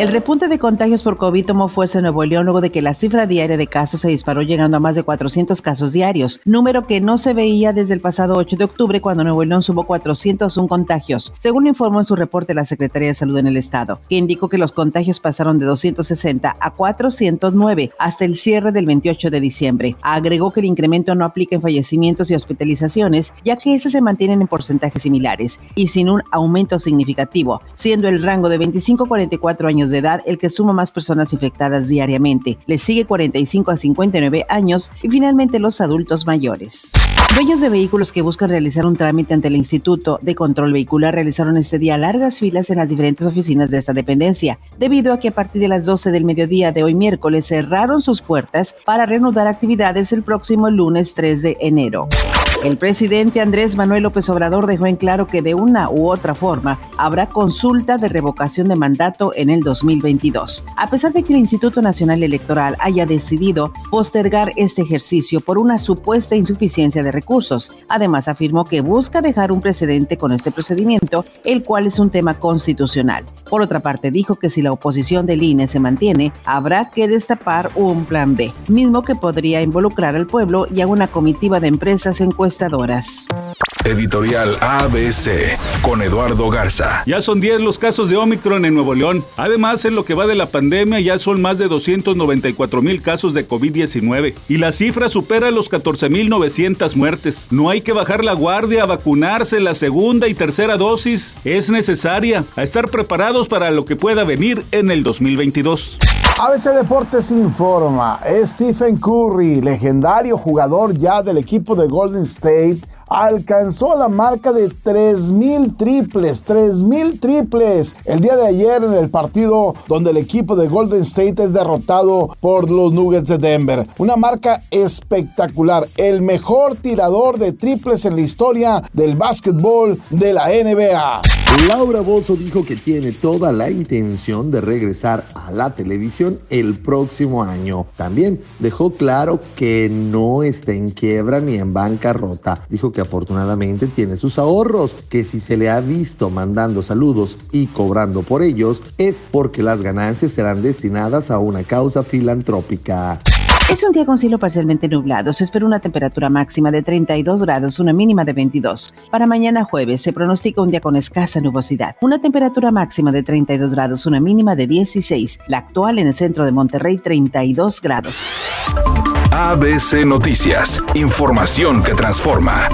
El repunte de contagios por COVID tomó fuerza en Nuevo León luego de que la cifra diaria de casos se disparó llegando a más de 400 casos diarios, número que no se veía desde el pasado 8 de octubre cuando Nuevo León sumó 401 contagios, según informó en su reporte la Secretaría de Salud en el estado, que indicó que los contagios pasaron de 260 a 409 hasta el cierre del 28 de diciembre. Agregó que el incremento no aplica en fallecimientos y hospitalizaciones, ya que esas se mantienen en porcentajes similares y sin un aumento significativo, siendo el rango de 25 a 44 años de edad el que suma más personas infectadas diariamente. Le sigue 45 a 59 años y finalmente los adultos mayores. Dueños de vehículos que buscan realizar un trámite ante el Instituto de Control Vehicular realizaron este día largas filas en las diferentes oficinas de esta dependencia, debido a que a partir de las 12 del mediodía de hoy miércoles cerraron sus puertas para reanudar actividades el próximo lunes 3 de enero. El presidente Andrés Manuel López Obrador dejó en claro que de una u otra forma habrá consulta de revocación de mandato en el 2022. A pesar de que el Instituto Nacional Electoral haya decidido postergar este ejercicio por una supuesta insuficiencia de recursos, además afirmó que busca dejar un precedente con este procedimiento, el cual es un tema constitucional. Por otra parte, dijo que si la oposición del INE se mantiene, habrá que destapar un plan B, mismo que podría involucrar al pueblo y a una comitiva de empresas Editorial ABC con Eduardo Garza. Ya son 10 los casos de Omicron en Nuevo León. Además, en lo que va de la pandemia ya son más de 294 mil casos de COVID-19 y la cifra supera los 14 mil 900 muertes. No hay que bajar la guardia, a vacunarse, la segunda y tercera dosis es necesaria, a estar preparados para lo que pueda venir en el 2022. ABC Deportes informa, Stephen Curry, legendario jugador ya del equipo de Golden State, alcanzó la marca de 3.000 triples, 3.000 triples el día de ayer en el partido donde el equipo de Golden State es derrotado por los Nuggets de Denver. Una marca espectacular, el mejor tirador de triples en la historia del básquetbol de la NBA. Laura Bozo dijo que tiene toda la intención de regresar a la televisión el próximo año. También dejó claro que no está en quiebra ni en bancarrota. Dijo que afortunadamente tiene sus ahorros, que si se le ha visto mandando saludos y cobrando por ellos, es porque las ganancias serán destinadas a una causa filantrópica. Es un día con cielo parcialmente nublado. Se espera una temperatura máxima de 32 grados, una mínima de 22. Para mañana jueves se pronostica un día con escasa nubosidad. Una temperatura máxima de 32 grados, una mínima de 16. La actual en el centro de Monterrey, 32 grados. ABC Noticias. Información que transforma.